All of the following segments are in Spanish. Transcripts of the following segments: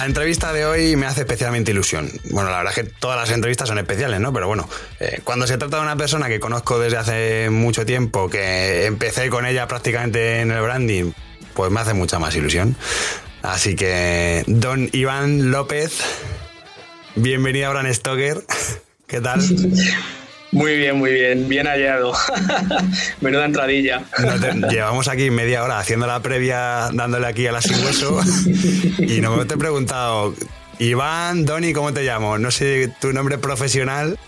La entrevista de hoy me hace especialmente ilusión. Bueno, la verdad es que todas las entrevistas son especiales, ¿no? Pero bueno, eh, cuando se trata de una persona que conozco desde hace mucho tiempo, que empecé con ella prácticamente en el branding, pues me hace mucha más ilusión. Así que, don Iván López, bienvenido a Bran Stoker. ¿Qué tal? Muy bien, muy bien, bien hallado. Menuda entradilla. llevamos aquí media hora haciendo la previa, dándole aquí a la sin hueso. y no me te he preguntado, Iván, Doni, ¿cómo te llamo? No sé tu nombre profesional.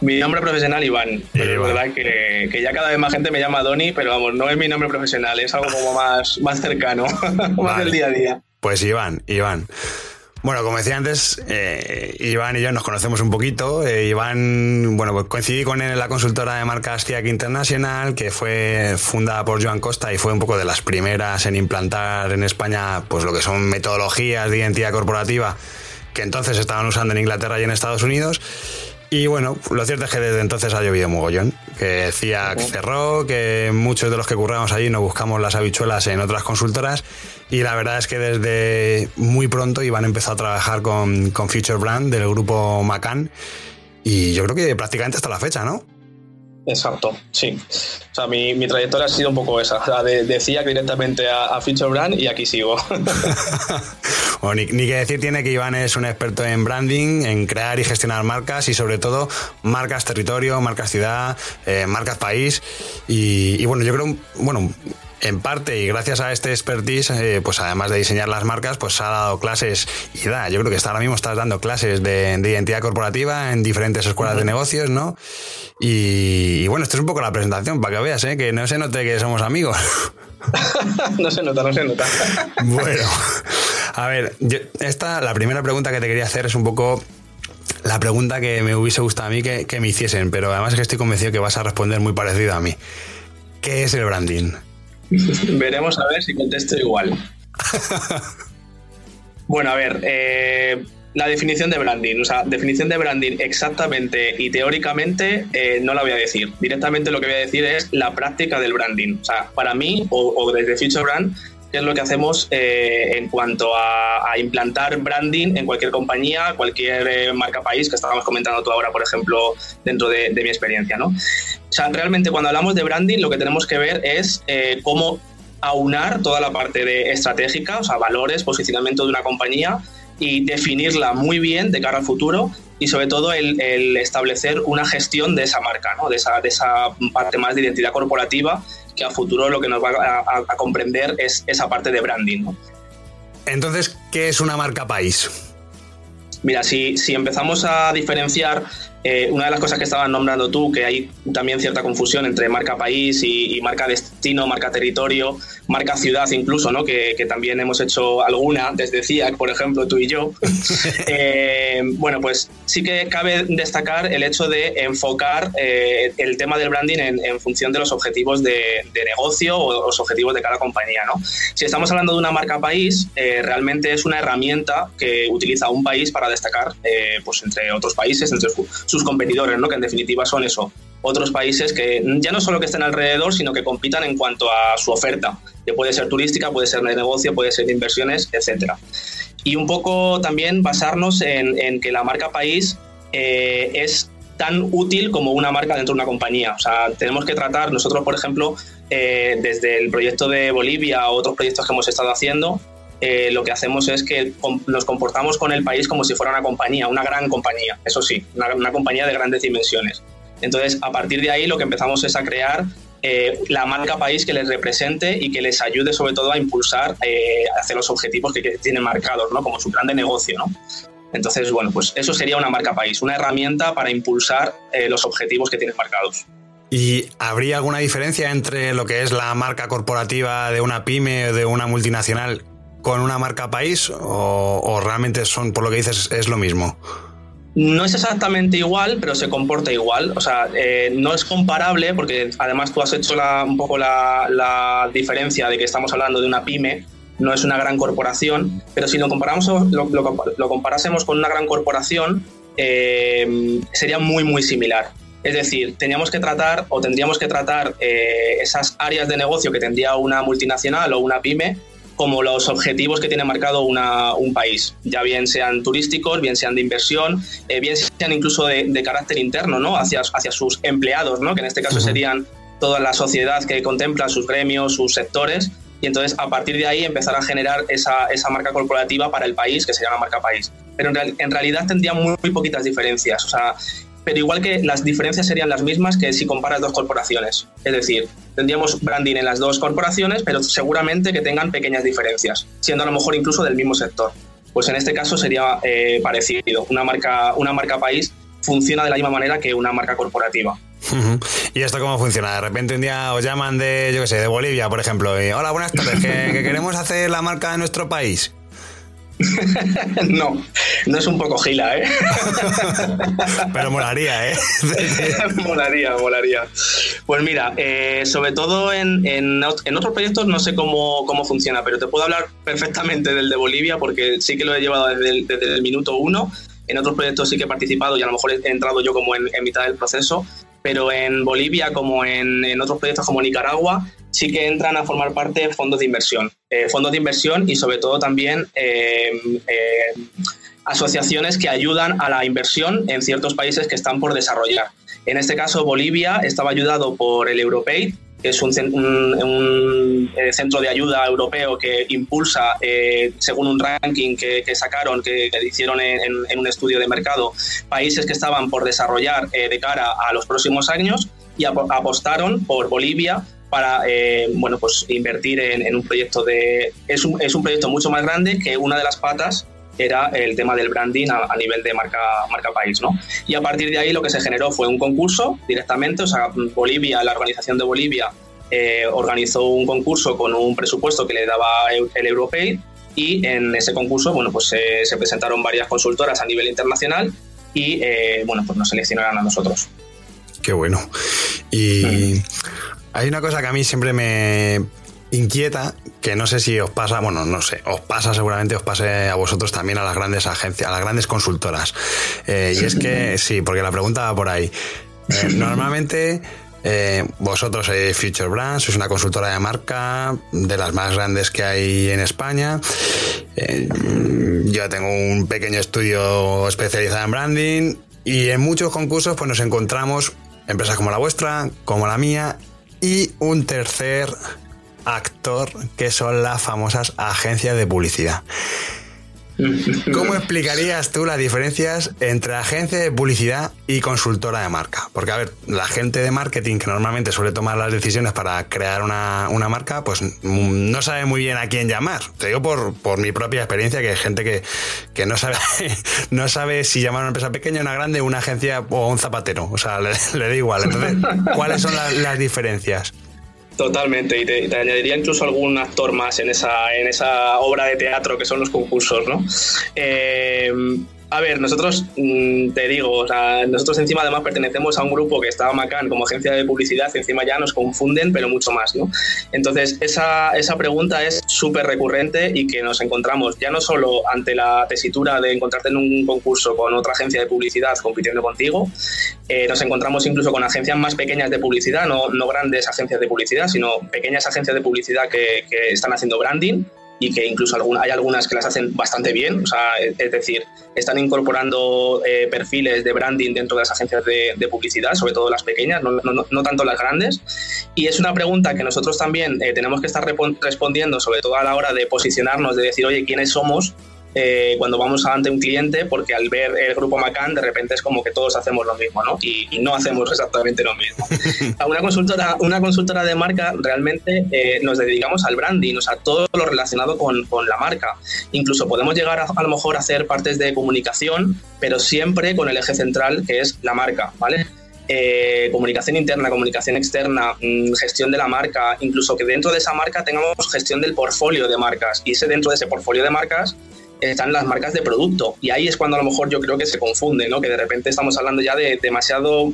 Mi nombre profesional, Iván. Pero es verdad que, que, ya cada vez más gente me llama Doni, pero vamos, no es mi nombre profesional, es algo como más, más cercano, más del día a día. Pues Iván, Iván. Bueno, como decía antes, eh, Iván y yo nos conocemos un poquito. Eh, Iván, bueno, pues coincidí con él en la consultora de marcas TIAC International, que fue fundada por Joan Costa y fue un poco de las primeras en implantar en España pues lo que son metodologías de identidad corporativa que entonces estaban usando en Inglaterra y en Estados Unidos. Y bueno, lo cierto es que desde entonces ha llovido mogollón. Que CIAC cerró, que muchos de los que curramos allí no buscamos las habichuelas en otras consultoras y la verdad es que desde muy pronto Iván empezó a trabajar con, con Future Brand del grupo Macan. Y yo creo que prácticamente hasta la fecha, ¿no? Exacto, sí. O sea, mi, mi, trayectoria ha sido un poco esa. O sea, de, decía directamente a, a, Future Brand y aquí sigo. bueno, ni, ni, que decir tiene que Iván es un experto en branding, en crear y gestionar marcas y sobre todo marcas territorio, marcas ciudad, eh, marcas país. Y, y, bueno, yo creo, bueno, en parte y gracias a este expertise, eh, pues además de diseñar las marcas, pues ha dado clases y da, yo creo que está, ahora mismo estás dando clases de, identidad corporativa en diferentes escuelas de negocios, ¿no? Y, bueno, esto es un poco la presentación, para que veas, ¿eh? que no se note que somos amigos. no se nota, no se nota. bueno, a ver, esta, la primera pregunta que te quería hacer es un poco la pregunta que me hubiese gustado a mí que, que me hiciesen, pero además es que estoy convencido que vas a responder muy parecido a mí. ¿Qué es el branding? Veremos a ver si contesto igual. bueno, a ver, eh, la definición de branding, o sea, definición de branding exactamente y teóricamente eh, no la voy a decir. Directamente lo que voy a decir es la práctica del branding. O sea, para mí o, desde Future Brand, ¿qué es lo que hacemos eh, en cuanto a, implantar branding en cualquier compañía, cualquier marca país que estábamos comentando tú ahora, por ejemplo, dentro de, de mi experiencia, ¿no? O sea, realmente cuando hablamos de branding lo que tenemos que ver es eh, cómo aunar toda la parte de estratégica, o sea, valores, posicionamiento de una compañía y definirla muy bien de cara al futuro y sobre todo el, establecer una gestión de esa marca, ¿no? de, esa, de esa parte más de identidad corporativa que a futuro lo que nos va a, comprender es esa parte de branding. ¿no? Entonces, ¿qué es una marca país? Mira, si, si empezamos a diferenciar eh, una de las cosas que estabas nombrando tú, que hay también cierta confusión entre marca país y, marca destino, marca territorio, marca ciudad incluso, ¿no? que, también hemos hecho alguna desde CIAC, por ejemplo, tú y yo. Eh, bueno, pues sí que cabe destacar el hecho de enfocar eh, el tema del branding en, función de los objetivos de, negocio o los objetivos de cada compañía. ¿no? Si estamos hablando de una marca país, realmente es una herramienta que utiliza un país para destacar pues entre otros países, entre sus sus competidores, ¿no? que en definitiva son eso, otros países que ya no solo que estén alrededor, sino que compitan en cuanto a su oferta, que puede ser turística, puede ser de negocio, puede ser de inversiones, etc. Y un poco también basarnos en, que la marca país eh, es tan útil como una marca dentro de una compañía. O sea, tenemos que tratar, nosotros, por ejemplo, eh, desde el proyecto de Bolivia o otros proyectos que hemos estado haciendo, eh, lo que hacemos es que nos comportamos con el país como si fuera una compañía, una gran compañía, eso sí, una, compañía de grandes dimensiones. Entonces, a partir de ahí lo que empezamos es a crear eh, la marca país que les represente y que les ayude sobre todo a impulsar eh, hacia los objetivos que, tienen marcados, ¿no? como su plan de negocio. ¿no? Entonces, bueno, pues eso sería una marca país, una herramienta para impulsar los objetivos que tienen marcados. ¿Y habría alguna diferencia entre lo que es la marca corporativa de una pyme o de una multinacional con una marca país? ¿O, realmente son, por lo que dices, es lo mismo? No es exactamente igual, pero se comporta igual. O sea, eh, no es comparable porque además tú has hecho un poco la, diferencia de que estamos hablando de una pyme, no es una gran corporación, pero si lo, comparamos, lo, comparásemos con una gran corporación, eh, sería muy, muy similar. Es decir, teníamos que tratar o tendríamos que tratar eh, esas áreas de negocio que tendría una multinacional o una pyme como los objetivos que tiene marcado un país, ya bien sean turísticos, bien sean de inversión, eh, bien sean incluso de, carácter interno, ¿no? Hacia, hacia sus empleados, ¿no? Que en este caso serían toda la sociedad que contempla sus gremios, sus sectores, y entonces a partir de ahí empezar a generar esa, esa marca corporativa para el país, que se llama marca país. Pero en, en realidad tendría muy, muy, poquitas diferencias. O sea, pero igual que las diferencias serían las mismas que si comparas dos corporaciones. Es decir, tendríamos branding en las dos corporaciones, pero seguramente que tengan pequeñas diferencias, siendo a lo mejor incluso del mismo sector. Pues en este caso sería eh, parecido. Una marca, una marca país funciona de la misma manera que una marca corporativa. ¿Y esto cómo funciona? De repente un día os llaman de, yo qué sé, de Bolivia, por ejemplo, y hola, buenas tardes, que queremos hacer la marca de nuestro país. no, no es un poco gila, ¿eh? Pero molaría, ¿eh? molaría, molaría. Pues mira, eh, sobre todo en, en, otros proyectos no sé cómo, cómo, funciona, pero te puedo hablar perfectamente del de Bolivia porque sí que lo he llevado desde el, desde el minuto uno. En otros proyectos sí que he participado y a lo mejor he entrado yo como en, en mitad del proceso, pero en Bolivia como en, en otros proyectos como Nicaragua sí que entran a formar parte de fondos de inversión. Eh, fondos de inversión y sobre todo también eh, eh, asociaciones que ayudan a la inversión en ciertos países que están por desarrollar. En este caso, Bolivia estaba ayudado por el Europei, que es un, centro de ayuda europeo que impulsa, según un ranking que, sacaron, que, hicieron en, un estudio de mercado, países que estaban por desarrollar de cara a los próximos años y apostaron por Bolivia para eh, bueno, pues invertir en, un proyecto de... Es un, es un, proyecto mucho más grande que una de las patas era el tema del branding a, nivel de marca, marca país. ¿no? Y a partir de ahí lo que se generó fue un concurso directamente, o sea, Bolivia, la organización de Bolivia eh, organizó un concurso con un presupuesto que le daba el Europei y en ese concurso bueno, pues, se presentaron varias consultoras a nivel internacional y eh, bueno, pues nos seleccionaron a nosotros. Qué bueno. Y hay una cosa que a mí siempre me inquieta, que no sé si os pasa, bueno, no sé, os pasa seguramente, os pase a vosotros también a las grandes agencias, a las grandes consultoras. Eh, y es que, sí, porque la pregunta va por ahí. Eh, normalmente... Eh, vosotros sois Future Brands, sois una consultora de marca de las más grandes que hay en España. yo tengo un pequeño estudio especializado en branding y en muchos concursos pues nos encontramos empresas como la vuestra, como la mía y un tercer actor que son las famosas agencias de publicidad. ¿Cómo explicarías tú las diferencias entre agencia de publicidad y consultora de marca? Porque, a ver, la gente de marketing que normalmente suele tomar las decisiones para crear una, marca, pues no sabe muy bien a quién llamar. Te digo por, mi propia experiencia, que hay gente que, no, sabe, no sabe si llamar a una empresa pequeña, una grande, una agencia o un zapatero. O sea, le, da igual. Entonces, ¿cuáles son las diferencias? Totalmente, y te, añadiría incluso algún actor más en esa, en esa obra de teatro que son los concursos, ¿no? Eh, a ver, nosotros, mm, te digo, nosotros encima además pertenecemos a un grupo que estaba Macan como agencia de publicidad, encima ya nos confunden, pero mucho más, ¿no? Entonces, esa, esa pregunta es súper recurrente y que nos encontramos ya no solo ante la tesitura de encontrarte en un concurso con otra agencia de publicidad compitiendo contigo, eh, nos encontramos incluso con agencias más pequeñas de publicidad, no, no grandes agencias de publicidad, sino pequeñas agencias de publicidad que, que están haciendo branding y que incluso hay algunas que las hacen bastante bien, o sea, es decir, están incorporando eh, perfiles de branding dentro de las agencias de, publicidad, sobre todo las pequeñas, no, no, no, tanto las grandes. Y es una pregunta que nosotros también eh, tenemos que estar respondiendo, sobre todo a la hora de posicionarnos, de decir, oye, ¿quiénes somos? Eh, cuando vamos ante un cliente, porque al ver el grupo Macan, de repente es como que todos hacemos lo mismo, ¿no? Y, no hacemos exactamente lo mismo. A una consultora, una consultora de marca realmente eh, nos dedicamos al branding, o sea, todo lo relacionado con, con la marca. Incluso podemos llegar a, a lo mejor a hacer partes de comunicación, pero siempre con el eje central que es la marca, ¿vale? eh, comunicación interna, comunicación externa, mm, gestión de la marca, incluso que dentro de esa marca tengamos gestión del portfolio de marcas. Y ese dentro de ese portfolio de marcas están las marcas de producto. Y ahí es cuando a lo mejor yo creo que se confunde, ¿no? que de repente estamos hablando ya de demasiado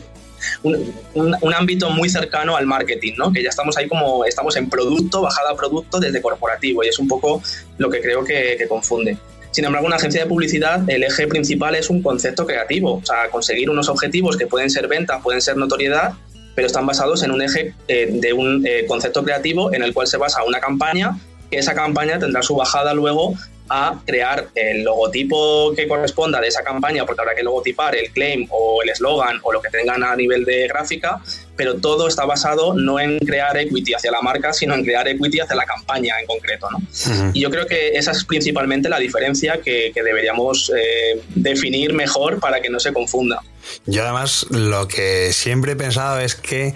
un, ámbito muy cercano al marketing, ¿no? que ya estamos ahí como estamos en producto, bajada a producto desde corporativo y es un poco lo que creo que, que confunde. Sin embargo, una agencia de publicidad, el eje principal es un concepto creativo, o sea, conseguir unos objetivos que pueden ser ventas, pueden ser notoriedad, pero están basados en un eje eh, de un eh, concepto creativo en el cual se basa una campaña, que esa campaña tendrá su bajada luego a crear el logotipo que corresponda de esa campaña, porque habrá que logotipar el claim o el eslogan o lo que tengan a nivel de gráfica, pero todo está basado no en crear equity hacia la marca, sino en crear equity hacia la campaña en concreto. ¿no? Y yo creo que esa es principalmente la diferencia que, deberíamos eh, definir mejor para que no se confunda. Yo además lo que siempre he pensado es que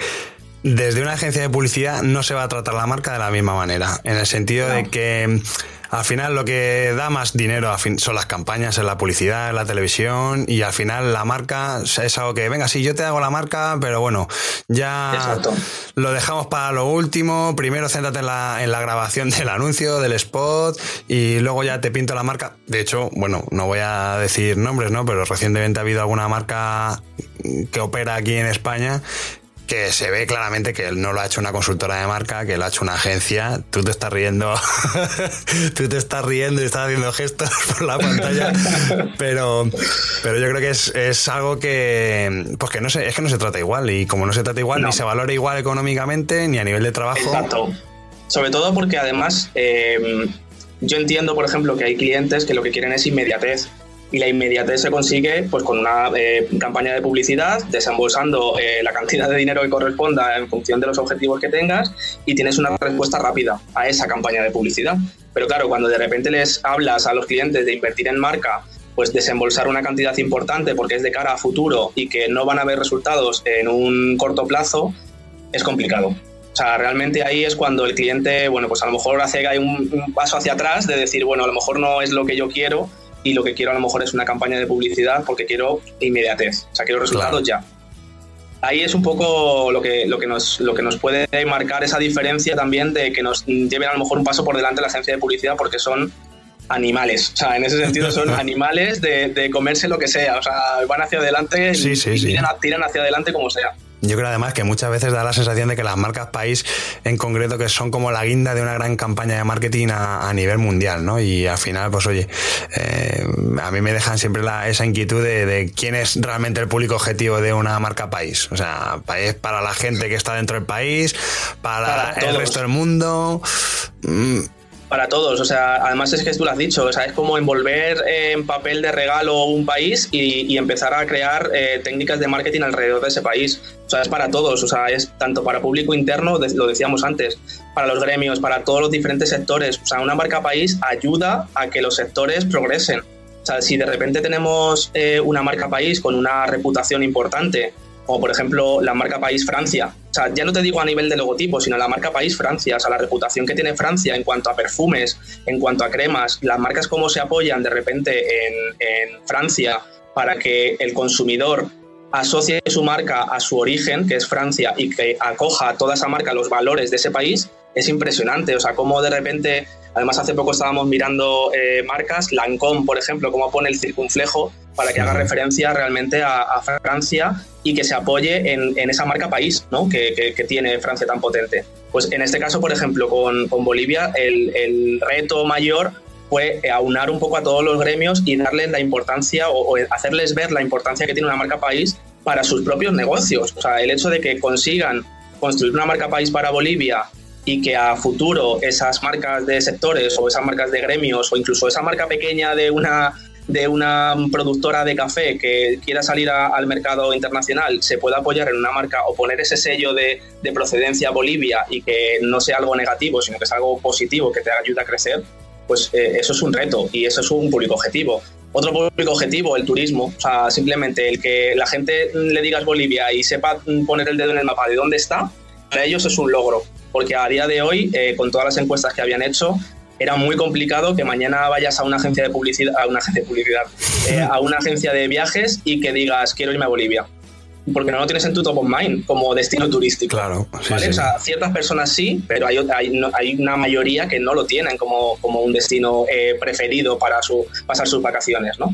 desde una agencia de publicidad no se va a tratar la marca de la misma manera, en el sentido de que al final lo que da más dinero son las campañas, en la publicidad, en la televisión y al final la marca es algo que, venga, sí, yo te hago la marca, pero bueno, ya lo dejamos para lo último, primero céntrate en la, en la grabación del anuncio, del spot y luego ya te pinto la marca. De hecho, bueno, no voy a decir nombres, ¿no? Pero recientemente ha habido alguna marca que opera aquí en España que se ve claramente que él no lo ha hecho una consultora de marca, que lo ha hecho una agencia. Tú te estás riendo, tú te estás riendo y estás haciendo gestos por la pantalla, pero, pero yo creo que es, algo que, pues que no sé, es que no se trata igual y como no se trata igual, ni se valora igual económicamente ni a nivel de trabajo. Exacto. Sobre todo porque además eh, yo entiendo, por ejemplo, que hay clientes que lo que quieren es inmediatez y la inmediatez se consigue pues con una eh, campaña de publicidad, desembolsando eh, la cantidad de dinero que corresponda en función de los objetivos que tengas y tienes una respuesta rápida a esa campaña de publicidad. Pero claro, cuando de repente les hablas a los clientes de invertir en marca, pues desembolsar una cantidad importante porque es de cara a futuro y que no van a ver resultados en un corto plazo, es complicado. O sea, realmente ahí es cuando el cliente, bueno, pues a lo mejor hace un, un paso hacia atrás de decir, bueno, a lo mejor no es lo que yo quiero, y lo que quiero a lo mejor es una campaña de publicidad porque quiero inmediatez, o sea, quiero resultados ya. Ahí es un poco lo que, lo, que nos, lo que nos puede marcar esa diferencia también de que nos lleven a lo mejor un paso por delante la agencia de publicidad porque son animales. O sea, en ese sentido son animales de, de comerse lo que sea. O sea, van hacia adelante y, tiran hacia adelante como sea. Yo creo además que muchas veces da la sensación de que las marcas país en concreto que son como la guinda de una gran campaña de marketing a, nivel mundial, ¿no? Y al final, pues oye, eh, a mí me dejan siempre esa inquietud de, quién es realmente el público objetivo de una marca país. O sea, país para la gente que está dentro del país, para, para el resto del mundo. Para todos, o sea, además es que tú lo has dicho, o sea, es como envolver en papel de regalo un país y, empezar a crear eh, técnicas de marketing alrededor de ese país. O sea, es para todos, o sea, es tanto para público interno, lo decíamos antes, para los gremios, para todos los diferentes sectores. O sea, una marca país ayuda a que los sectores progresen. O sea, si de repente tenemos eh, una marca país con una reputación importante, como por ejemplo la marca país Francia. O sea, ya no te digo a nivel de logotipo, sino la marca país Francia, o sea, la reputación que tiene Francia en cuanto a perfumes, en cuanto a cremas, las marcas cómo se apoyan de repente en, Francia para que el consumidor asocie su marca a su origen, que es Francia, y que acoja toda esa marca los valores de ese país, es impresionante. O sea, cómo de repente, además hace poco estábamos mirando eh, marcas, Lancôme, por ejemplo, cómo pone el circunflejo para que haga referencia realmente a, Francia y que se apoye en, esa marca país ¿no? que, tiene Francia tan potente. Pues en este caso, por ejemplo, con, Bolivia, el, reto mayor fue aunar un poco a todos los gremios y darles la importancia o, hacerles ver la importancia que tiene una marca país para sus propios negocios. O sea, el hecho de que consigan construir una marca país para Bolivia y que a futuro esas marcas de sectores o esas marcas de gremios o incluso esa marca pequeña de una de una productora de café que quiera salir al mercado internacional se pueda apoyar en una marca o poner ese sello de, de, procedencia Bolivia y que no sea algo negativo, sino que sea algo positivo que te ayude a crecer, pues eh, eso es un reto y eso es un público objetivo. Otro público objetivo, el turismo, o sea, simplemente el que la gente le digas Bolivia y sepa poner el dedo en el mapa de dónde está, para ellos es un logro porque a día de hoy, eh, con todas las encuestas que habían hecho, era muy complicado que mañana vayas a una agencia de publicidad, a una agencia de publicidad, eh, a una agencia de viajes y que digas quiero irme a Bolivia. porque no lo tienes en tu top of mind como destino turístico. Claro, O sea, ciertas personas sí, pero hay, hay, una mayoría que no lo tienen como, como un destino eh, preferido para su, pasar sus vacaciones, ¿no?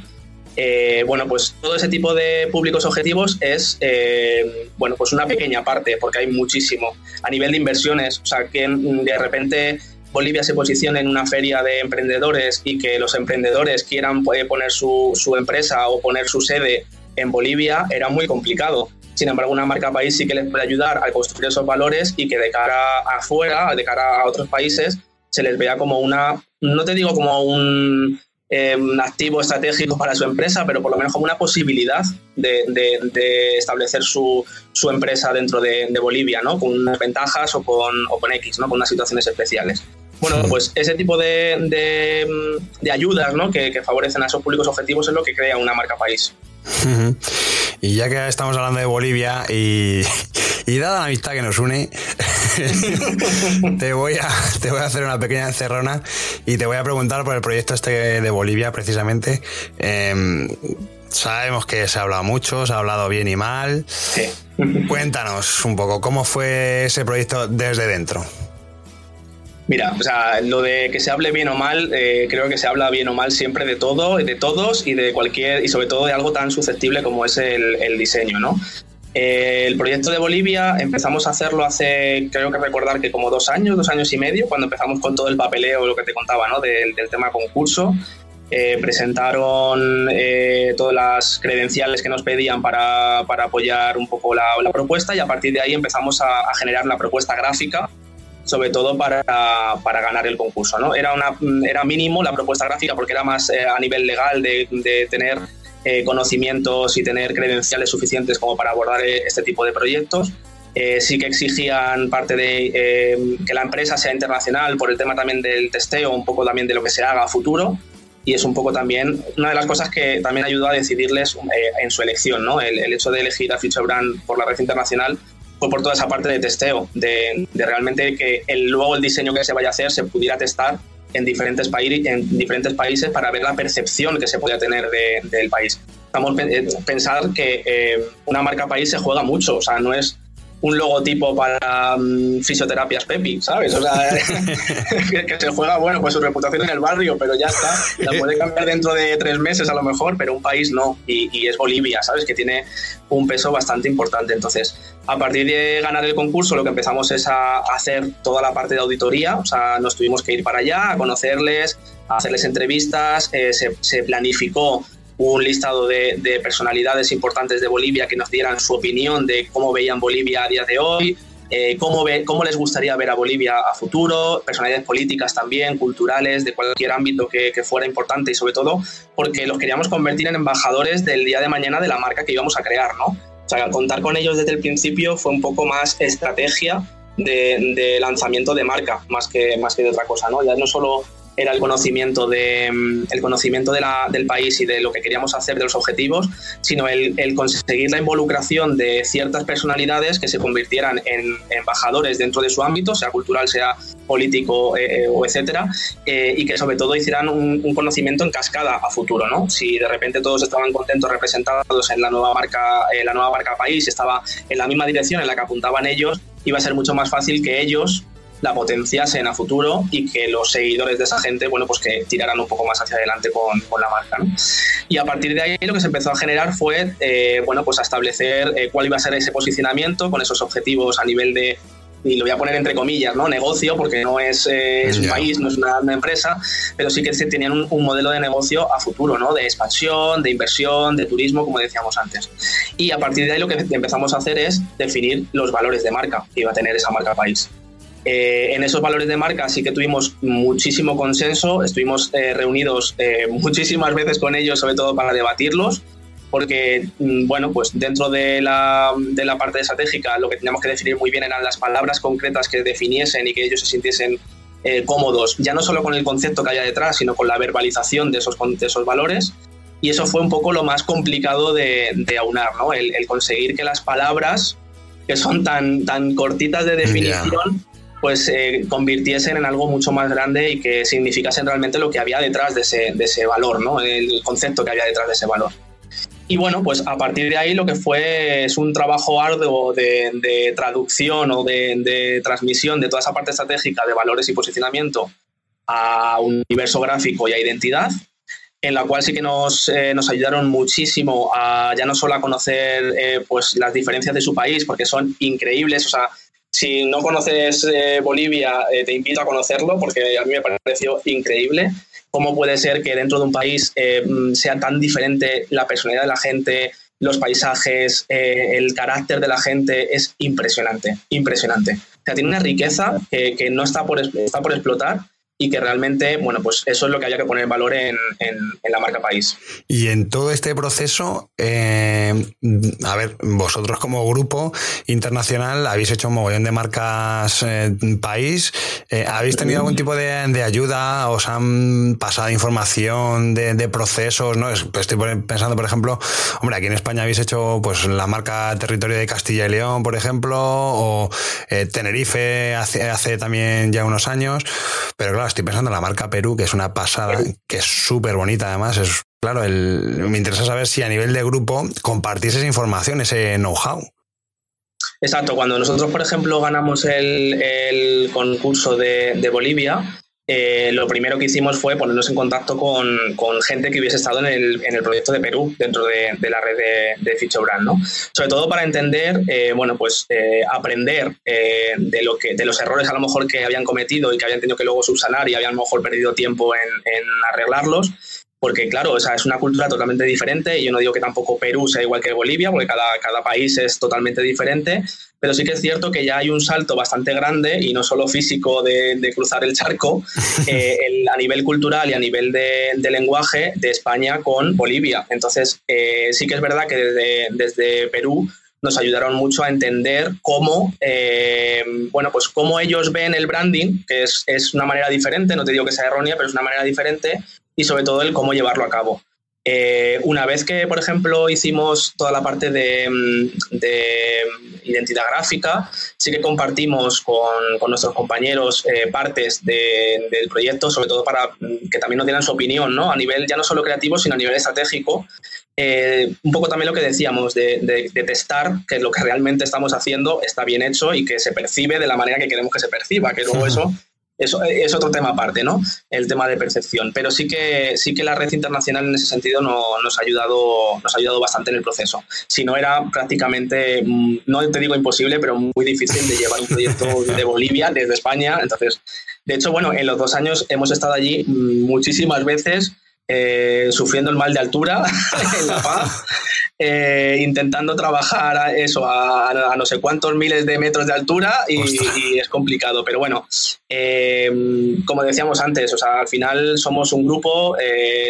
Eh, bueno, pues todo ese tipo de públicos objetivos es, eh, bueno, pues una pequeña parte, porque hay muchísimo. A nivel de inversiones, o sea, que de repente Bolivia se posicione en una feria de emprendedores y que los emprendedores quieran poner su, su empresa o poner su sede en Bolivia, era muy complicado. Sin embargo, una marca país sí que les puede ayudar a construir esos valores y que de cara afuera, de cara a otros países, se les vea como una, no te digo como un eh, activo estratégico para su empresa, pero por lo menos como una posibilidad de, establecer su, empresa dentro de, Bolivia, ¿no? Con unas ventajas o con, con X, ¿no? Con unas situaciones especiales. Bueno, pues ese tipo de, ayudas ¿no? que, que, favorecen a esos públicos objetivos es lo que crea una marca país. Y ya que estamos hablando de Bolivia y, dada la amistad que nos une, te, voy a, te voy a hacer una pequeña encerrona y te voy a preguntar por el proyecto este de Bolivia precisamente. Em, sabemos que se ha hablado mucho, se ha hablado bien y mal. Cuéntanos un poco cómo fue ese proyecto desde dentro. Mira, o sea, lo de que se hable bien o mal, eh, creo que se habla bien o mal siempre de todo, de todos y de cualquier, y sobre todo de algo tan susceptible como es el, diseño, ¿no? Eh, el proyecto de Bolivia empezamos a hacerlo hace, creo que recordar que como dos años, dos años y medio, cuando empezamos con todo el papeleo, lo que te contaba, ¿no? Del, tema concurso. Eh, presentaron todas las credenciales que nos pedían para, apoyar un poco la, propuesta y a partir de ahí empezamos a, a generar la propuesta gráfica sobre todo para, para ganar el concurso. ¿no? Era, una, era mínimo la propuesta gráfica porque era más eh, a nivel legal de, de tener eh, conocimientos y tener credenciales suficientes como para abordar eh, este tipo de proyectos. sí que exigían parte de que la empresa sea internacional por el tema también del testeo, un poco también de lo que se haga futuro y es un poco también una de las cosas que también ayudó a decidirles en su elección, ¿no? El, el, hecho de elegir a Future Brand por la red internacional por toda esa parte de testeo, de, realmente que luego el diseño que se vaya a hacer se pudiera testar en diferentes, en diferentes países para ver la percepción que se podía tener del país. Estamos eh, pensar que eh, una marca país se juega mucho, o sea, no es un logotipo para mm, fisioterapias Pepi, ¿sabes? O sea, que, se juega, bueno, pues su reputación en el barrio, pero ya está. La puede cambiar dentro de tres meses a lo mejor, pero un país no. Y, es Bolivia, ¿sabes? Que tiene un peso bastante importante. Entonces, a partir de ganar el concurso, lo que empezamos es a hacer toda la parte de auditoría. O sea, nos tuvimos que ir para allá, a conocerles, a hacerles entrevistas. Eh, se planificó un listado de, personalidades importantes de Bolivia que nos dieran su opinión de cómo veían Bolivia a día de hoy, eh, cómo, ve, cómo les gustaría ver a Bolivia a futuro, personalidades políticas también, culturales, de cualquier ámbito que, fuera importante y sobre todo porque los queríamos convertir en embajadores del día de mañana de la marca que íbamos a crear, ¿no? O sea, contar con ellos desde el principio fue un poco más estrategia de, lanzamiento de marca, más que, más que de otra cosa, ¿no? Ya no solo era el conocimiento, de, mm, el conocimiento de la, del país y de lo que queríamos hacer, de los objetivos, sino el, conseguir la involucración de ciertas personalidades que se convirtieran en embajadores dentro de su ámbito, sea cultural, sea político eh, eh, o etcétera, eh, y que sobre todo hicieran un, conocimiento en cascada a futuro, ¿no? Si de repente todos estaban contentos representados en la nueva marca, la nueva marca país, estaba en la misma dirección en la que apuntaban ellos, iba a ser mucho más fácil que ellos la potenciasen a futuro y que los seguidores de esa gente, bueno, pues que tiraran un poco más hacia adelante con, con la marca. ¿no? Y a partir de ahí lo que se empezó a generar fue, eh, bueno, pues a establecer eh, cuál iba a ser ese posicionamiento con esos objetivos a nivel de y lo voy a poner entre comillas, ¿no? Negocio, porque no es, eh, un país, no es una, empresa, pero sí que se tenían un, un, modelo de negocio a futuro, ¿no? De expansión, de inversión, de turismo, como decíamos antes. Y a partir de ahí lo que empezamos a hacer es definir los valores de marca que iba a tener esa marca país. Eh, en esos valores de marca sí que tuvimos muchísimo consenso, estuvimos eh, reunidos eh, muchísimas veces con ellos, sobre todo para debatirlos, porque, mm, bueno, pues dentro de la, de la parte estratégica lo que teníamos que definir muy bien eran las palabras concretas que definiesen y que ellos se sintiesen cómodos, ya no solo con el concepto que haya detrás, sino con la verbalización de esos, de esos valores. Y eso fue un poco lo más complicado de, de aunar, ¿no? El, conseguir que las palabras, que son tan, tan cortitas de definición, pues eh, convirtiesen en algo mucho más grande y que significasen realmente lo que había detrás de ese, de ese valor, ¿no? el concepto que había detrás de ese valor. Y bueno, pues a partir de ahí lo que fue es un trabajo arduo de, traducción o de, transmisión de toda esa parte estratégica de valores y posicionamiento a un universo gráfico y a identidad, en la cual sí que nos, eh, nos ayudaron muchísimo a ya no solo a conocer eh, pues las diferencias de su país, porque son increíbles, o sea, si no conoces eh, Bolivia, te invito a conocerlo porque a mí me pareció increíble cómo puede ser que dentro de un país sea tan diferente la personalidad de la gente, los paisajes, el carácter de la gente, es impresionante, impresionante. O sea, tiene una riqueza que, que no está por, está por explotar y que realmente, bueno, pues eso es lo que haya que poner en valor en, la marca país. Y en todo este proceso, eh, a ver, vosotros como grupo internacional habéis hecho un mogollón de marcas eh, país, eh, ¿habéis tenido algún tipo de, ayuda? ¿Os han pasado información de, procesos? ¿no? Pues estoy pensando, por ejemplo, hombre, aquí en España habéis hecho pues la marca territorio de Castilla y León, por ejemplo, o Tenerife hace, hace también ya unos años, pero claro, estoy pensando en la marca Perú, que es una pasada, que es súper bonita además. Es, claro, el, me interesa saber si a nivel de grupo compartís esa información, ese know-how. Exacto, cuando nosotros, por ejemplo, ganamos el, concurso de, Bolivia, eh, lo primero que hicimos fue ponernos en contacto con, gente que hubiese estado en el, en el, proyecto de Perú dentro de, la red de, de Fichobrand, ¿no? Sobre todo para entender, eh, bueno, pues eh, aprender de, lo que, de los errores a lo mejor que habían cometido y que habían tenido que luego subsanar y habían a lo mejor perdido tiempo en, en arreglarlos porque claro, o sea, es una cultura totalmente diferente. Y yo no digo que tampoco Perú sea igual que Bolivia, porque cada, cada país es totalmente diferente, pero sí que es cierto que ya hay un salto bastante grande y no solo físico de, cruzar el charco, eh, a nivel cultural y a nivel de, lenguaje de España con Bolivia. Entonces, eh, sí que es verdad que desde, desde Perú nos ayudaron mucho a entender cómo, eh, bueno, pues cómo ellos ven el branding, que es, es, una manera diferente, no te digo que sea errónea, pero es una manera diferente, y sobre todo el cómo llevarlo a cabo. Eh, una vez que, por ejemplo, hicimos toda la parte de, mm, identidad gráfica, sí que compartimos con, nuestros compañeros eh, partes del proyecto, sobre todo para mm, que también nos dieran su opinión, ¿no? A nivel ya no solo creativo, sino a nivel estratégico. Eh, un poco también lo que decíamos, de, de, testar que lo que realmente estamos haciendo está bien hecho y que se percibe de la manera que queremos que se perciba, que luego eso eso es otro tema aparte, ¿no? El tema de percepción. Pero sí que, sí que la red internacional en ese sentido nos, ha ayudado, nos ha ayudado bastante en el proceso. Si no era prácticamente, mm, no te digo imposible, pero muy difícil de llevar un proyecto de Bolivia desde España. Entonces, de hecho, bueno, en los dos años hemos estado allí mm, muchísimas veces eh, sufriendo el mal de altura en La Paz, eh, intentando trabajar a eso a, no sé cuántos miles de metros de altura y, es complicado. Pero bueno, eh, como decíamos antes, o sea, al final somos un grupo,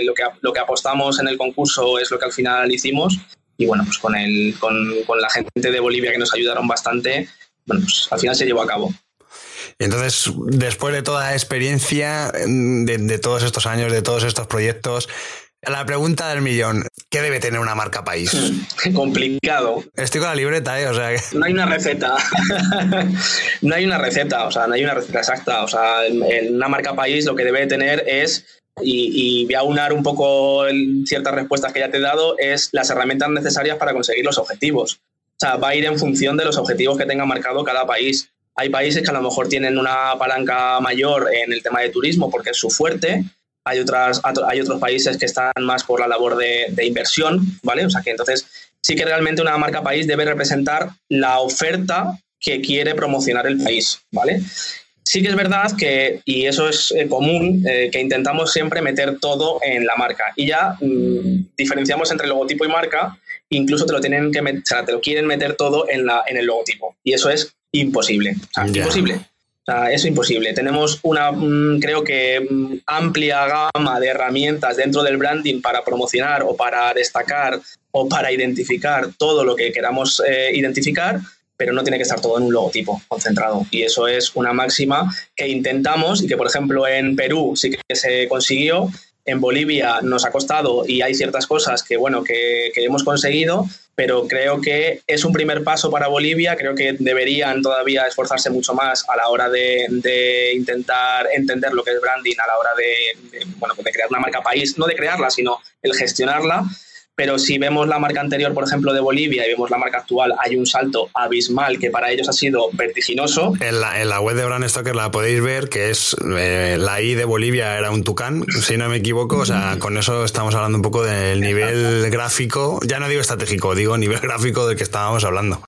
lo, que, lo que apostamos en el concurso es lo que al final hicimos y bueno, pues con, el, con, con la gente de Bolivia que nos ayudaron bastante, bueno, pues al final se llevó a cabo. Entonces, después de toda la experiencia, de, todos estos años, de todos estos proyectos, la pregunta del millón, ¿qué debe tener una marca país? Complicado. Estoy con la libreta, ¿eh? O sea, No hay una receta. no hay una receta, o sea, no hay una receta exacta. O sea, en, una marca país lo que debe tener es, y, y voy a unar un poco ciertas respuestas que ya te he dado, es las herramientas necesarias para conseguir los objetivos. O sea, va a ir en función de los objetivos que tenga marcado cada país. Hay países que a lo mejor tienen una palanca mayor en el tema de turismo porque es su fuerte. Hay, otras, hay otros países que están más por la labor de, inversión, ¿vale? O sea que entonces sí que realmente una marca país debe representar la oferta que quiere promocionar el país, ¿vale? Sí que es verdad que, y eso es eh, común, eh, que intentamos siempre meter todo en la marca. Y ya mm, diferenciamos entre logotipo y marca, incluso te lo tienen que o sea, te lo quieren meter todo en, la, en el logotipo. Y eso es imposible. imposible. O sea, es imposible. Tenemos una, mm, creo que, mm, amplia gama de herramientas dentro del branding para promocionar o para destacar o para identificar todo lo que queramos eh, identificar, pero no tiene que estar todo en un logotipo concentrado. Y eso es una máxima que intentamos y que, por ejemplo, en Perú sí que se consiguió. En Bolivia nos ha costado y hay ciertas cosas que, bueno, que, hemos conseguido, pero creo que es un primer paso para Bolivia. Creo que deberían todavía esforzarse mucho más a la hora de, intentar entender lo que es branding, a la hora de, bueno, de crear una marca país, no de crearla, sino el gestionarla pero si vemos la marca anterior, por ejemplo, de Bolivia y vemos la marca actual, hay un salto abismal que para ellos ha sido vertiginoso. En la, web de Brand Stoker la podéis ver, que es eh, la I de Bolivia era un tucán, si no me equivoco, o sea, con eso estamos hablando un poco del nivel gráfico, ya no digo estratégico, digo nivel gráfico del que estábamos hablando.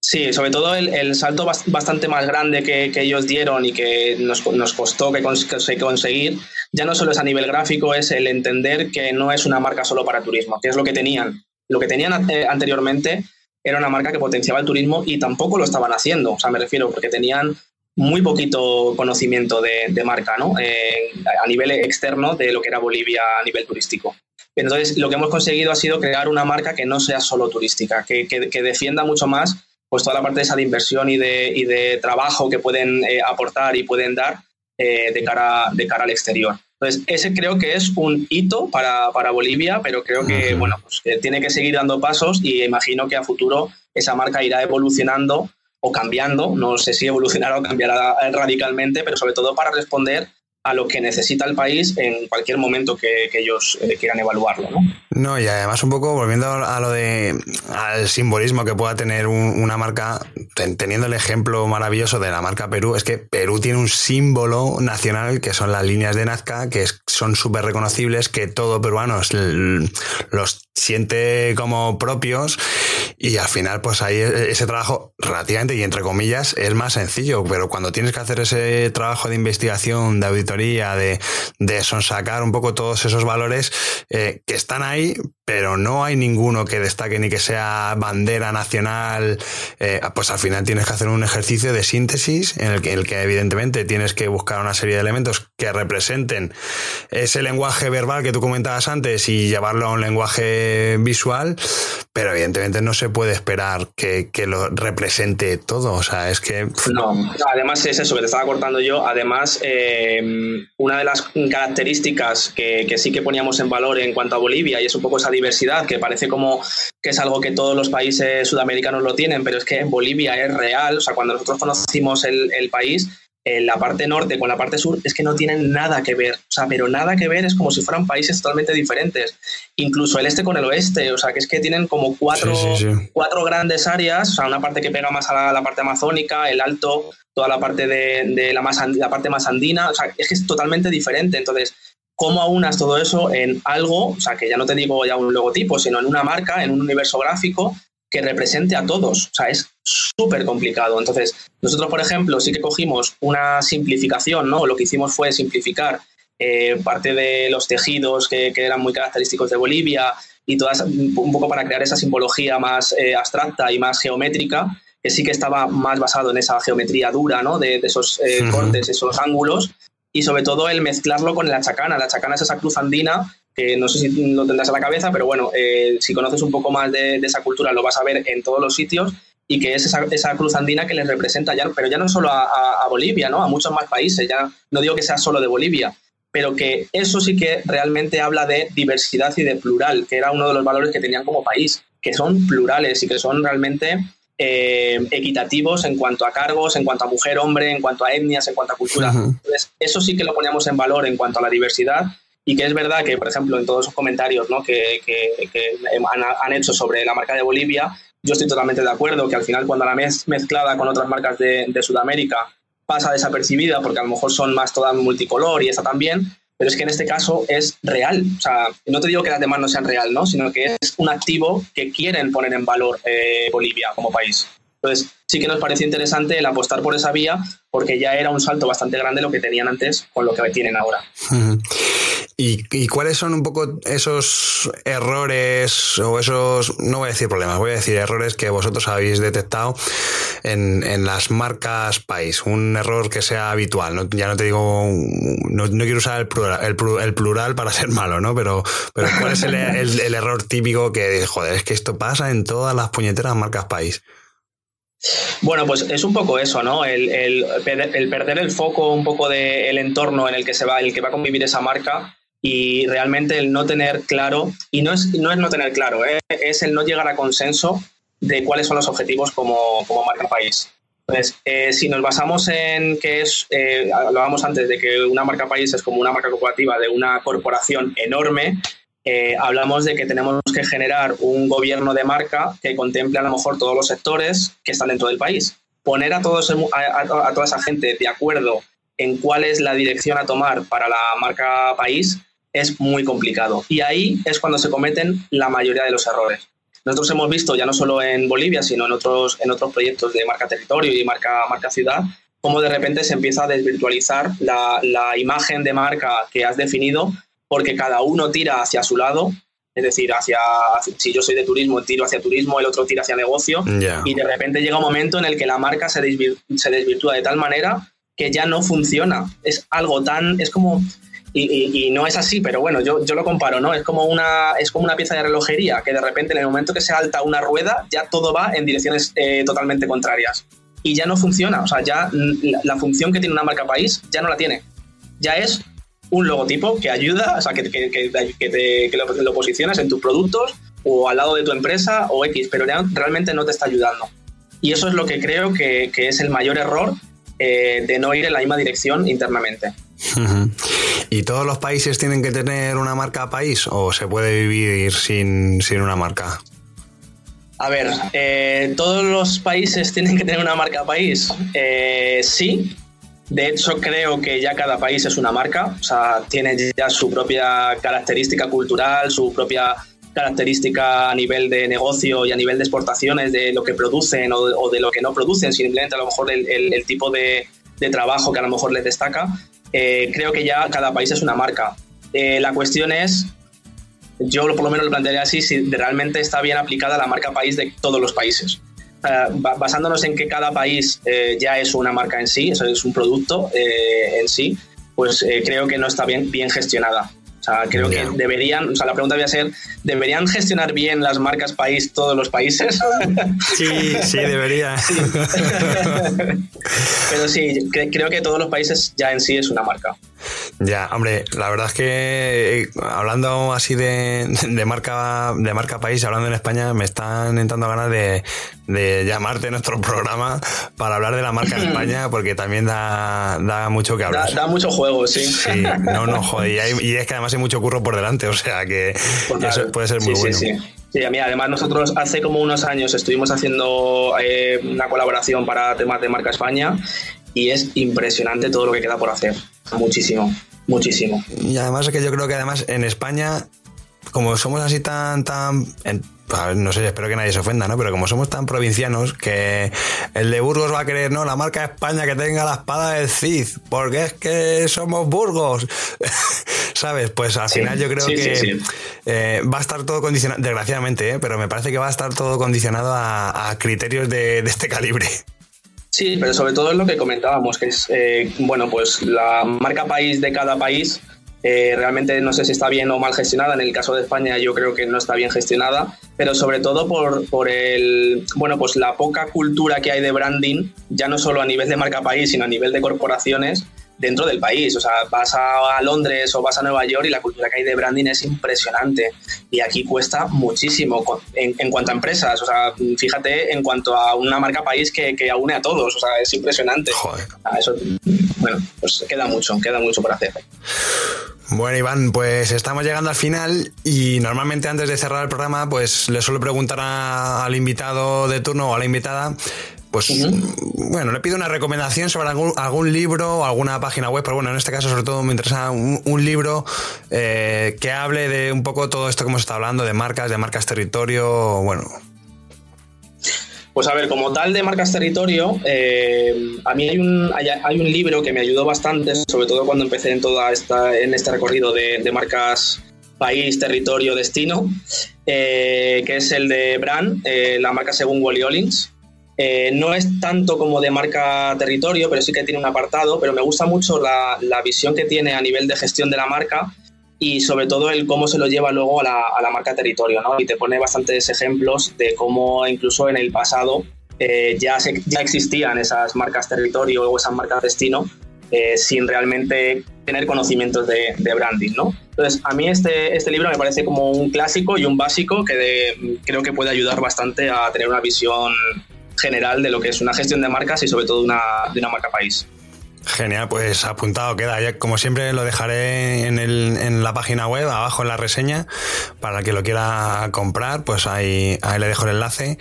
Sí, sobre todo el, salto bastante más grande que, ellos dieron y que nos, costó que conseguir, ya no solo es a nivel gráfico, es el entender que no es una marca solo para turismo, que es lo que tenían. Lo que tenían anteriormente era una marca que potenciaba el turismo y tampoco lo estaban haciendo, o sea, me refiero, porque tenían muy poquito conocimiento de, marca, ¿no? Eh, a nivel externo de lo que era Bolivia a nivel turístico. Entonces, lo que hemos conseguido ha sido crear una marca que no sea solo turística, que, que defienda mucho más pues toda la parte de esa de inversión y de, y de trabajo que pueden eh, aportar y pueden dar eh, de, cara, de cara al exterior. Entonces, ese creo que es un hito para, para Bolivia, pero creo que, bueno, pues, tiene que seguir dando pasos y imagino que a futuro esa marca irá evolucionando o cambiando, no sé si evolucionará o cambiará radicalmente, pero sobre todo para responder a lo que necesita el país en cualquier momento que, ellos eh, quieran evaluarlo. ¿no? no, y además un poco volviendo a lo de al simbolismo que pueda tener una marca, teniendo el ejemplo maravilloso de la marca Perú, es que Perú tiene un símbolo nacional que son las líneas de Nazca, que son súper reconocibles, que todo peruano los siente como propios y al final pues ahí e, ese trabajo relativamente y entre comillas es más sencillo, pero cuando tienes que hacer ese trabajo de investigación, de auditoría, de, de sonsacar un poco todos esos valores eh, que están ahí, pero no hay ninguno que destaque ni que sea bandera nacional, eh, pues al final tienes que hacer un ejercicio de síntesis en el, que, el que evidentemente tienes que buscar una serie de elementos que representen ese lenguaje verbal que tú comentabas antes y llevarlo a un lenguaje visual, pero evidentemente no se puede esperar que, lo represente todo, o sea, es que... No, además es eso que te estaba cortando yo, además eh, una de las características que, sí que poníamos en valor en cuanto a Bolivia y es un poco esa diversidad, que parece como que es algo que todos los países sudamericanos lo tienen, pero es que en Bolivia es real. O sea, cuando nosotros conocimos el país, en la parte norte con la parte sur es que no tienen nada que ver. O sea, pero nada que ver es como si fueran países totalmente diferentes. Incluso el este con el oeste. O sea, que es que tienen como cuatro, cuatro grandes áreas. O sea, una parte que pega más a la, parte amazónica, el alto, toda la parte de, de la, más, la parte más andina. O sea, es que es totalmente diferente. Entonces, cómo aunas todo eso en algo, o sea, que ya no te digo ya un logotipo, sino en una marca, en un universo gráfico que represente a todos. O sea, es súper complicado. Entonces, nosotros, por ejemplo, sí que cogimos una simplificación, ¿no? Lo que hicimos fue simplificar eh, parte de los tejidos que, eran muy característicos de Bolivia y todas, un poco para crear esa simbología más eh, abstracta y más geométrica, que sí que estaba más basado en esa geometría dura, ¿no? De, esos eh, cortes, esos ángulos y sobre todo el mezclarlo con la chacana. La chacana es esa cruz andina que no sé si lo tendrás en la cabeza, pero bueno, eh, si conoces un poco más de, esa cultura lo vas a ver en todos los sitios y que es esa, cruz andina que les representa ya, pero ya no solo a, Bolivia, ¿no? A muchos más países, ya no digo que sea solo de Bolivia, pero que eso sí que realmente habla de diversidad y de plural, que era uno de los valores que tenían como país, que son plurales y que son realmente eh, equitativos en cuanto a cargos, en cuanto a mujer, hombre, en cuanto a etnias, en cuanto a cultura. Entonces, eso sí que lo poníamos en valor en cuanto a la diversidad y que es verdad que, por ejemplo, en todos esos comentarios ¿no? que, han, hecho sobre la marca de Bolivia, yo estoy totalmente de acuerdo que al final cuando la mez mezclada con otras marcas de, Sudamérica pasa desapercibida porque a lo mejor son más todas multicolor y esa también, pero es que en este caso es real. O sea, no te digo que las demás no sean real, ¿no? Sino que es un activo que quieren poner en valor eh, Bolivia como país. Entonces, sí que nos parece interesante el apostar por esa vía, porque ya era un salto bastante grande lo que tenían antes con lo que tienen ahora. ¿Y, cuáles son un poco esos errores o esos, no voy a decir problemas, voy a decir errores que vosotros habéis detectado en, las marcas país? Un error que sea habitual. ya no te digo, no, quiero usar el plural, el, plural, para ser malo, ¿no? Pero, pero ¿cuál es el, el error típico que, joder, es que esto pasa en todas las puñeteras marcas país? Bueno, pues es un poco eso, ¿no? El, perder el foco un poco del entorno en el que se va, el que va a convivir esa marca y realmente el no tener claro, y no es no, es no tener claro, ¿eh? es el no llegar a consenso de cuáles son los objetivos como, marca país. Entonces, eh, si nos basamos en que es, eh, hablábamos antes de que una marca país es como una marca corporativa de una corporación enorme, eh, hablamos de que tenemos que generar un gobierno de marca que contemple a lo mejor todos los sectores que están dentro del país. Poner a, todos, a, toda esa gente de acuerdo en cuál es la dirección a tomar para la marca país es muy complicado. Y ahí es cuando se cometen la mayoría de los errores. Nosotros hemos visto, ya no solo en Bolivia, sino en otros, en otros proyectos de marca territorio y marca, marca ciudad, cómo de repente se empieza a desvirtualizar la, la imagen de marca que has definido porque cada uno tira hacia su lado es decir, hacia, si yo soy de turismo, tiro hacia turismo, el otro tira hacia negocio, y de repente llega un momento en el que la marca se, se, desvirtúa de tal manera que ya no funciona. Es algo tan, es como, y, no es así, pero bueno, yo, yo, lo comparo, ¿no? Es como, una, es como una pieza de relojería, que de repente en el momento que se alta una rueda, ya todo va en direcciones eh, totalmente contrarias. Y ya no funciona, o sea, ya la función que tiene una marca país ya no la tiene. Ya es un logotipo que ayuda, o sea, que, que, que, te, lo, posicionas en tus productos o al lado de tu empresa o X, pero realmente no te está ayudando. Y eso es lo que creo que, es el mayor error eh, de no ir en la misma dirección internamente. ¿Y todos los países tienen que tener una marca país o se puede vivir sin, sin una marca? A ver, eh, ¿todos los países tienen que tener una marca país? Eh, sí, de hecho, creo que ya cada país es una marca, o sea, tiene ya su propia característica cultural, su propia característica a nivel de negocio y a nivel de exportaciones de lo que producen o de, lo que no producen, simplemente a lo mejor el, tipo de, trabajo que a lo mejor les destaca. Eh, creo que ya cada país es una marca. Eh, la cuestión es, yo por lo menos lo plantearía así, si realmente está bien aplicada la marca país de todos los países. Eh, basándonos en que cada país eh, ya es una marca en sí, es un producto eh, en sí, pues creo que no está bien, bien gestionada. O sea, creo que deberían, o sea, la pregunta debe ser, ¿deberían gestionar bien las marcas país todos los países? Sí, sí, debería. Pero sí, creo que todos los países ya en sí es una marca. Ya, hombre, la verdad es que eh, hablando así de, marca de marca país, hablando en España, me están entrando ganas de, llamarte nuestro programa para hablar de la marca España, porque también da, mucho que hablar. Da, mucho juego, sí. Sí, no, no, joder. Y, es que además hay mucho curro por delante, o sea que eso puede ser muy bueno. Sí, sí. Sí, a mí además nosotros hace como unos años estuvimos haciendo eh, una colaboración para temas de marca España y es impresionante todo lo que queda por hacer. Muchísimo, muchísimo. Y además es que yo creo que además en España, como somos así tan, tan, no sé, espero que nadie se ofenda, ¿no? Pero como somos tan provincianos que el de Burgos va a querer, no, la marca España que tenga la espada del Cid, porque es que somos Burgos, ¿sabes? Pues al final yo creo que eh, va a estar todo condicionado, desgraciadamente, ¿eh? pero me parece que va a estar todo condicionado a, criterios de este calibre. Sí, pero sobre todo es lo que comentábamos, que es, eh, bueno, pues la marca país de cada país eh, realmente no sé si está bien o mal gestionada. En el caso de España yo creo que no está bien gestionada, pero sobre todo por, por el, bueno, pues la poca cultura que hay de branding, ya no solo a nivel de marca país, sino a nivel de corporaciones dentro del país. O sea, vas a, Londres o vas a Nueva York y la cultura que hay de branding es impresionante. Y aquí cuesta muchísimo en, cuanto a empresas. O sea, fíjate en cuanto a una marca país que, que aúne a todos. O sea, es impresionante. Joder. Eso, bueno, pues queda mucho, queda mucho por hacer. Bueno, Iván, pues estamos llegando al final y normalmente antes de cerrar el programa, pues le suelo preguntar al invitado de turno o a la invitada pues bueno, le pido una recomendación sobre algún, libro o alguna página web, pero bueno, en este caso sobre todo me interesa un, libro eh, que hable de un poco todo esto que hemos estado hablando, de marcas, de marcas territorio, bueno. Pues a ver, como tal de marcas territorio, eh, a mí hay un, hay, un libro que me ayudó bastante, sobre todo cuando empecé en toda esta, en este recorrido de, marcas país, territorio, destino, eh, que es el de Brand, la marca según Wally Ollins. Eh, no es tanto como de marca territorio, pero sí que tiene un apartado, pero me gusta mucho la, visión que tiene a nivel de gestión de la marca y sobre todo el cómo se lo lleva luego a la, marca territorio, ¿no? Y te pone bastantes ejemplos de cómo incluso en el pasado eh, ya, ya existían esas marcas territorio o esas marcas destino eh, sin realmente tener conocimientos de, branding, ¿no? Entonces, a mí este, este libro me parece como un clásico y un básico que creo que puede ayudar bastante a tener una visión general de lo que es una gestión de marcas y sobre todo una, de una marca país. Genial, pues apuntado queda. Ya, como siempre lo dejaré en, la página web, abajo en la reseña, para el que lo quiera comprar, pues ahí, ahí le dejo el enlace.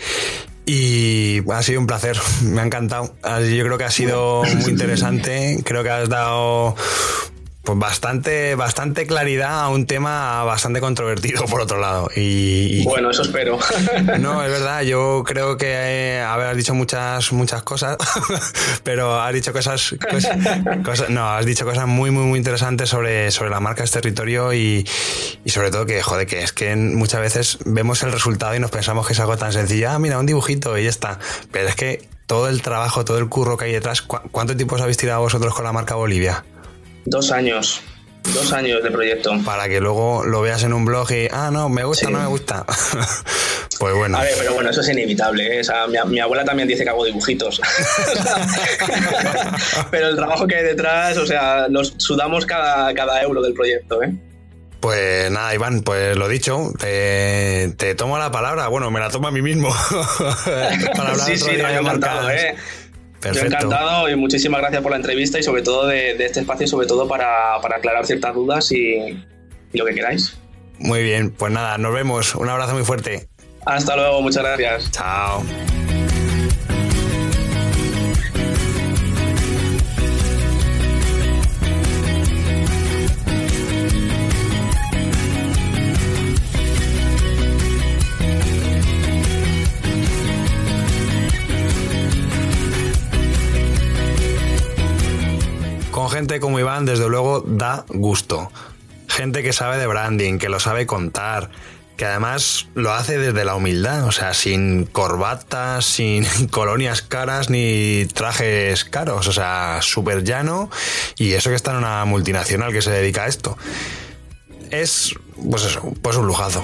Y ha sido un placer, me ha encantado. Yo creo que ha sido muy interesante. Creo que has dado pues bastante, bastante claridad a un tema bastante controvertido por otro lado. Y, bueno, eso espero. No, es verdad, yo creo que, eh, has dicho muchas, muchas cosas, pero has dicho cosas, cosas, no, has dicho cosas muy, muy, muy interesantes sobre, sobre la marca, este territorio y, y, sobre todo que, joder, que es que muchas veces vemos el resultado y nos pensamos que es algo tan sencillo, ah, mira, un dibujito y ya está. Pero es que todo el trabajo, todo el curro que hay detrás, ¿cuánto tiempo os habéis tirado vosotros con la marca Bolivia? Dos años. Dos años de proyecto. Para que luego lo veas en un blog y, ah, no, me gusta, no me gusta. pues bueno. A ver, pero bueno, eso es inevitable. ¿eh? mi, abuela también dice que hago dibujitos. pero el trabajo que hay detrás, o sea, nos sudamos cada, cada euro del proyecto. ¿eh? Pues nada, Iván, pues lo dicho, te, tomo la palabra. Bueno, me la tomo a mí mismo. para hablar sí, sí, no, encantado, ¿eh? Yo encantado y muchísimas gracias por la entrevista y sobre todo de, este espacio, sobre todo para, aclarar ciertas dudas y, lo que queráis. Muy bien, pues nada, nos vemos. Un abrazo muy fuerte. Hasta luego, muchas gracias. Chao. Gente como Iván, desde luego, da gusto. Gente que sabe de branding, que lo sabe contar, que además lo hace desde la humildad, o sea, sin corbatas, sin colonias caras ni trajes caros, o sea, súper llano y eso que está en una multinacional que se dedica a esto. Es, pues eso, pues un lujazo.